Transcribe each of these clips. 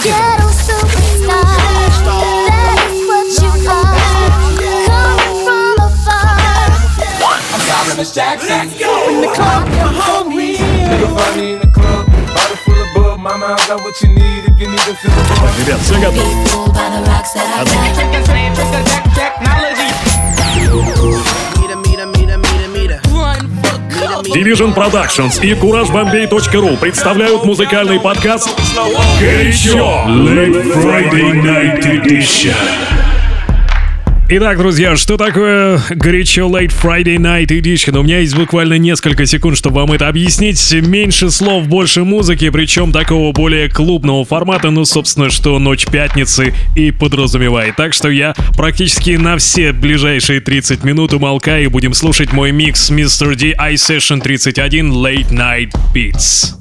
Look at Let's Jackson. In the club, I'm hungry. Nigga find me in the club. Bottle full of bub. Mama, I got what you need if you need to feel the bug. Maybe I'll. People by the rocks that I got. Check this name, check the jack, jack. Division Productions и CourageBombay.ru представляют музыкальный подкаст «Горячо! Late Friday Night Edition». Итак, друзья, что такое горячо Late Friday Night Edition? У меня есть буквально несколько секунд, чтобы вам это объяснить. Меньше слов, больше музыки, причем такого более клубного формата, ну, собственно, что Ночь Пятницы и подразумевает. Так что я практически на все ближайшие 30 минут умолкаю и будем слушать мой микс Mr. D iSession 31 Late Night Beats.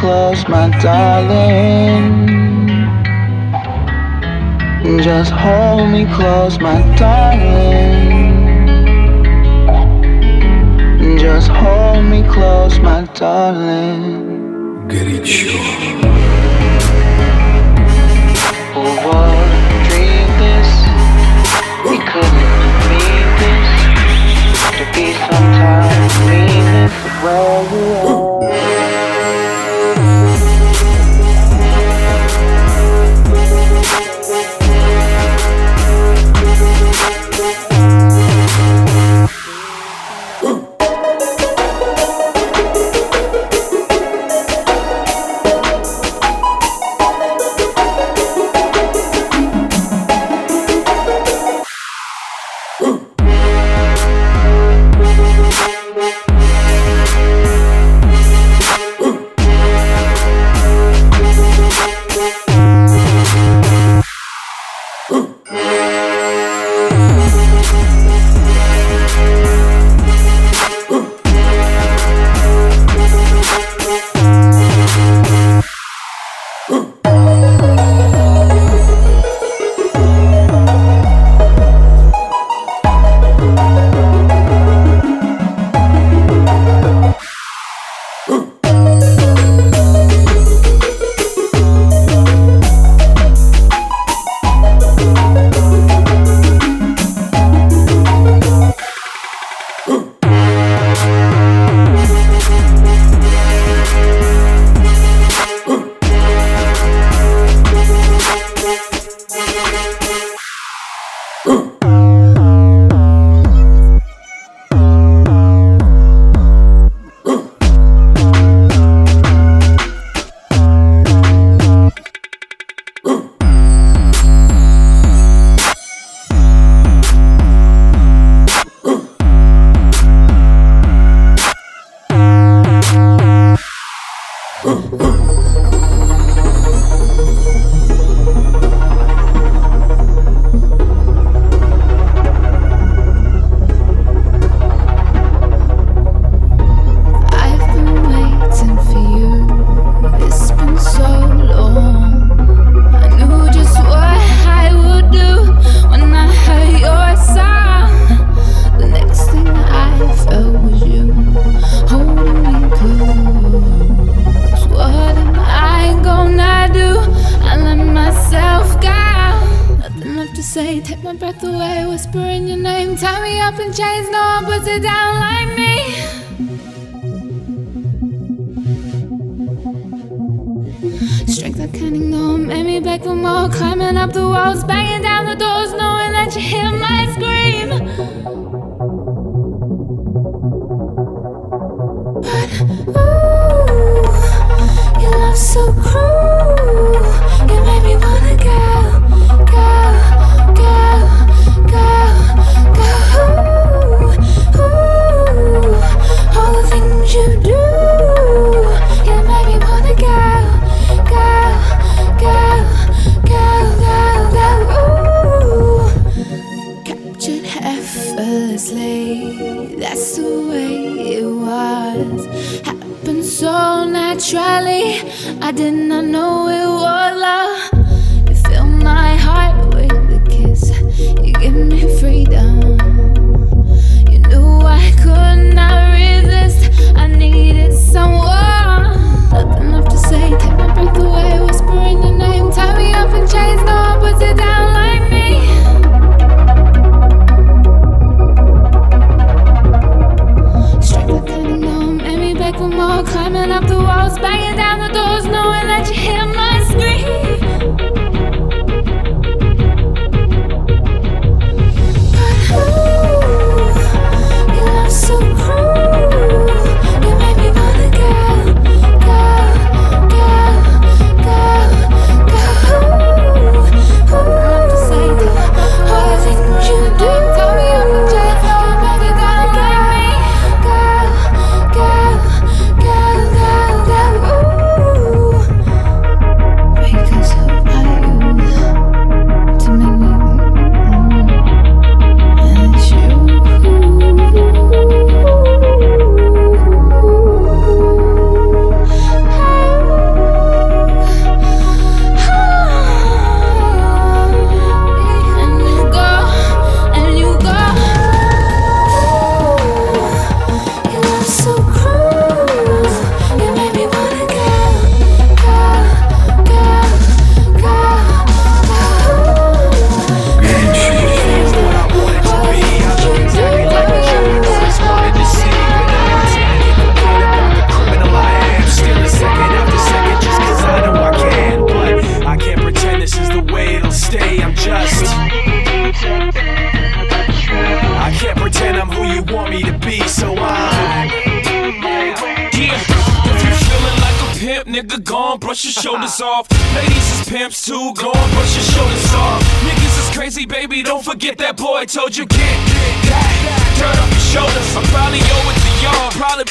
close, my darling. Just hold me close, my darling. Just hold me close, my darling. Горячо. What dream this? We couldn't to be sometimes meaningless where you are. franchise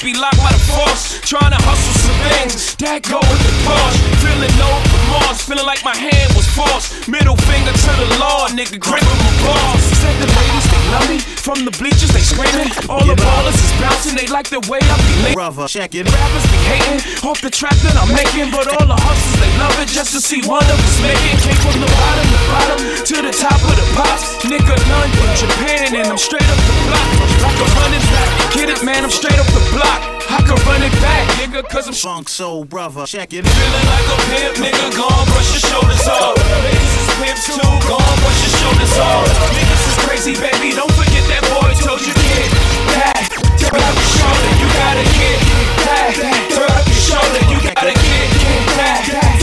be locked. Trying to hustle some things. That go with the Porsche. Feeling no remorse. Feeling like my hand was forced. Middle finger to the law, nigga. Gripping my balls. Said the ladies, they love me. From the bleachers, they screaming. All the ballers is bouncing. They like the way I be late. Brother, check it. Rappers be hating off the track that I'm making. But all the hustlers, they love it just to see one of us making. Came from the bottom, the bottom to the top of the pops. Nigga, none from Japan, and I'm straight up the block. Like a running back. Get it, man, I'm straight up the block. I can run it back, nigga, cause I'm funk soul brother. Check it. Feeling like a pimp, nigga, gon' brush your shoulders off. Ladies is pimps too, gon' brush your shoulders off. Niggas is crazy, baby, don't forget that boy told you get that. Throw up your shoulder, you gotta get that. Throw up your shoulder, you gotta get that.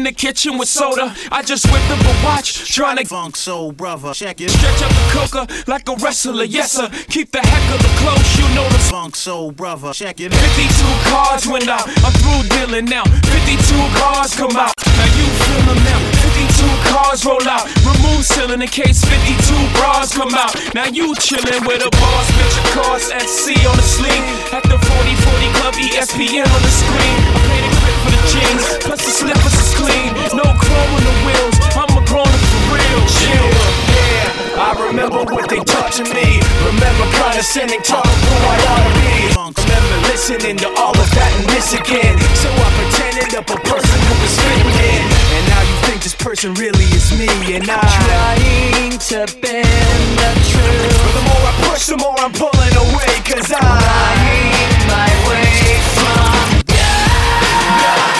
In the kitchen with soda. I just whipped up a watch, trying to funk soul brother. Check it. Stretch up the coca like a wrestler, yes sir. Keep the heck of the close, you know the funk soul brother. Check it. 52 cards went out, I'm through dealing now. 52 cards come out, now you feel them now. 52 cars roll out, remove ceiling in case 52 bras come out. Now you chillin' with a boss, bitch, of course, SC on the sleeve. At the 4040 Club, ESPN on the screen. I paid a grip for the jeans, plus the slippers is clean. No chrome on the wheels, I'm a grown up for real. Chill, yeah. I remember what they taught to me. Remember condescending talk who I ought to be. Remember listening to all of that and this again. So I pretended up a person who was fitting in. And now you person really is me and I Trying to bend the truth. But the more I push, the more I'm pulling away Cause I Lying my way from No,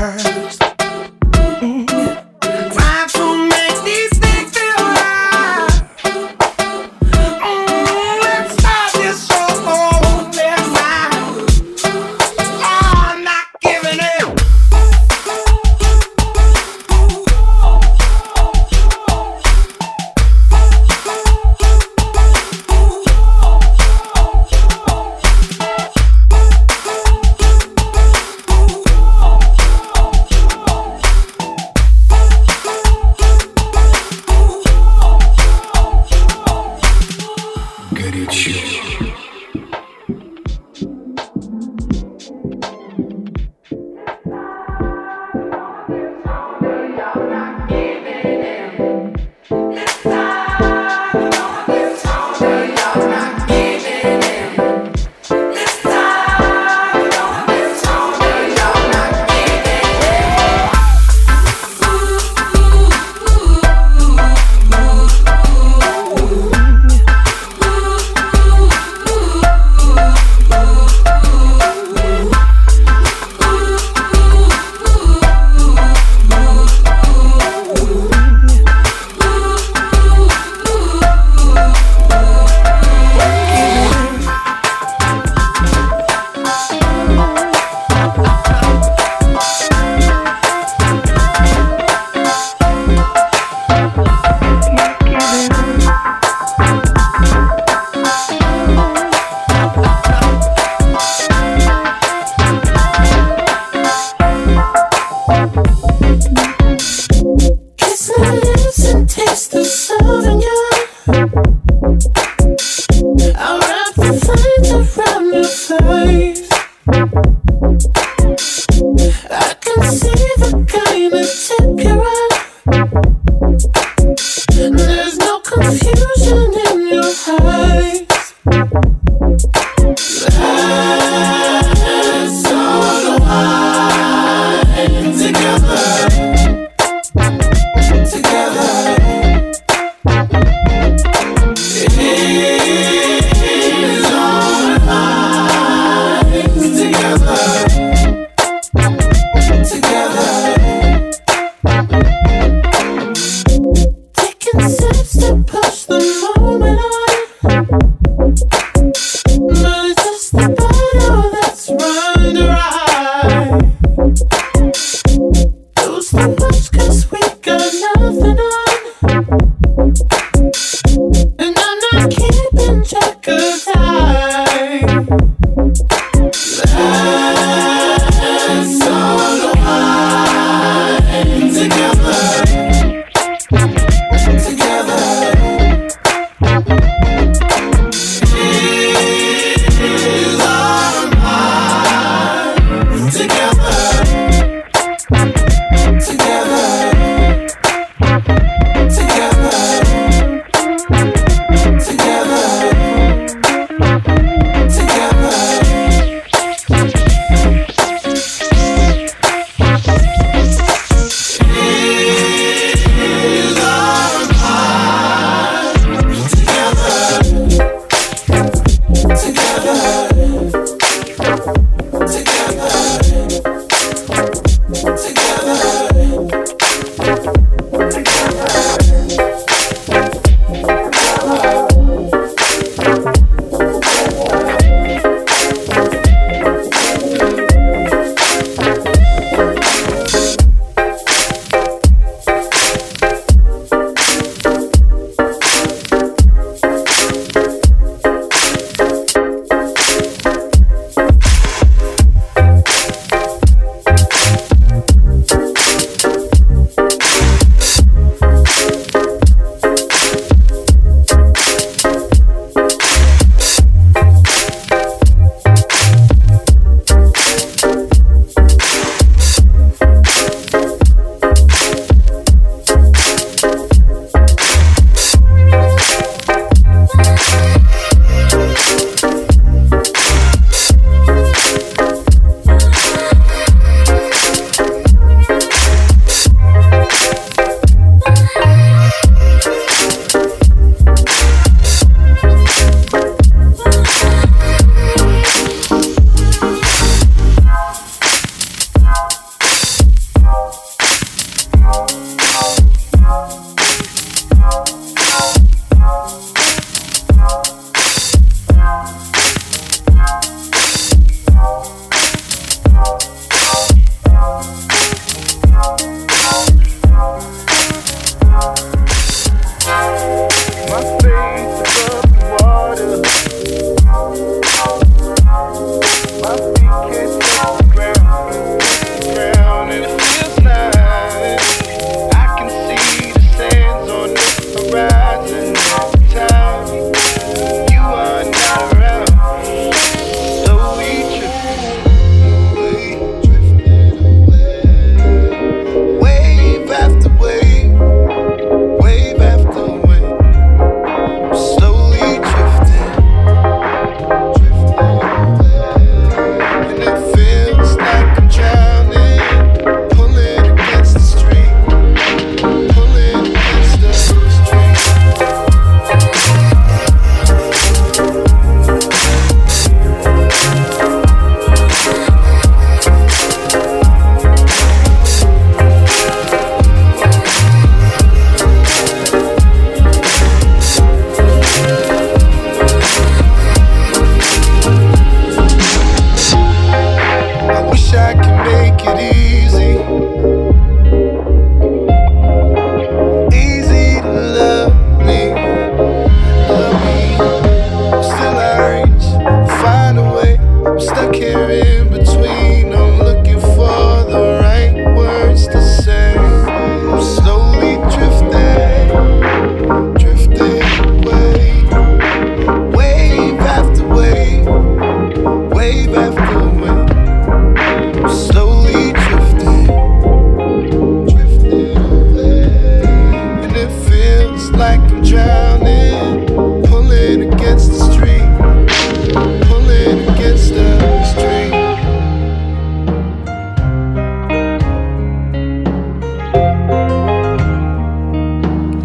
cursed. It's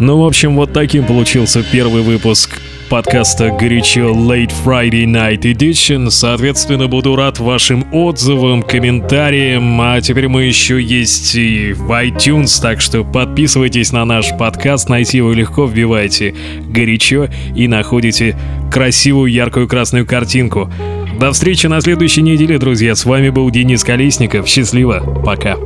Ну, в общем, вот таким получился первый выпуск подкаста «Горячо Late Friday Night Edition». Соответственно, буду рад вашим отзывам, комментариям. А теперь мы еще есть и в iTunes, так что подписывайтесь на наш подкаст. Найти его легко, вбивайте «Горячо» и находите красивую яркую красную картинку. До встречи на следующей неделе, друзья. С вами был Денис Колесников. Счастливо. Пока.